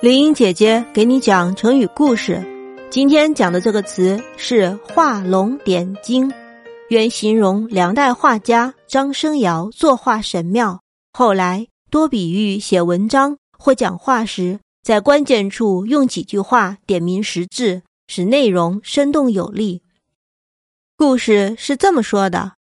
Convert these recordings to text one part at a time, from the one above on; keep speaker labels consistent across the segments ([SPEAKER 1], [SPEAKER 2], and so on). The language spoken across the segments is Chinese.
[SPEAKER 1] 林英姐姐给你讲成语故事。今天讲的这个词是“画龙点睛”，原形容梁代画家张生尧作画神妙。后来多比喻写文章或讲话时，在关键处用几句话点明实质，使内容生动有力。故事是这么说的：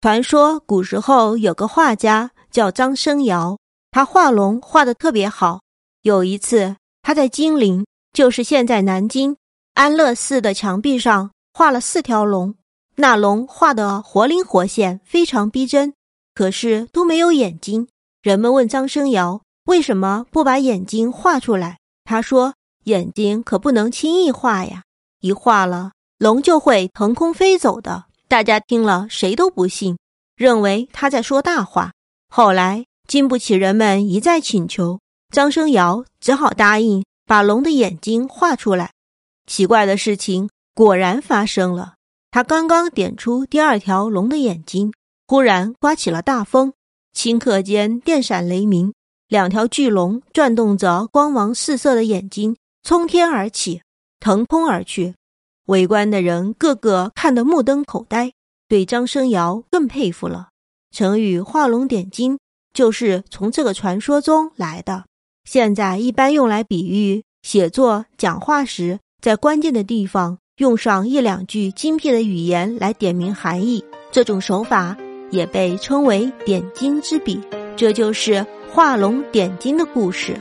[SPEAKER 1] 传说古时候有个画家叫张生尧，他画龙画的特别好。有一次。他在金陵，就是现在南京安乐寺的墙壁上画了四条龙，那龙画的活灵活现，非常逼真，可是都没有眼睛。人们问张生尧为什么不把眼睛画出来，他说：“眼睛可不能轻易画呀，一画了龙就会腾空飞走的。”大家听了谁都不信，认为他在说大话。后来经不起人们一再请求。张生尧只好答应把龙的眼睛画出来。奇怪的事情果然发生了。他刚刚点出第二条龙的眼睛，忽然刮起了大风，顷刻间电闪雷鸣，两条巨龙转动着光芒四射的眼睛，冲天而起，腾空而去。围观的人个个看得目瞪口呆，对张生尧更佩服了。成语“画龙点睛”就是从这个传说中来的。现在一般用来比喻写作、讲话时，在关键的地方用上一两句精辟的语言来点明含义。这种手法也被称为点睛之笔。这就是画龙点睛的故事。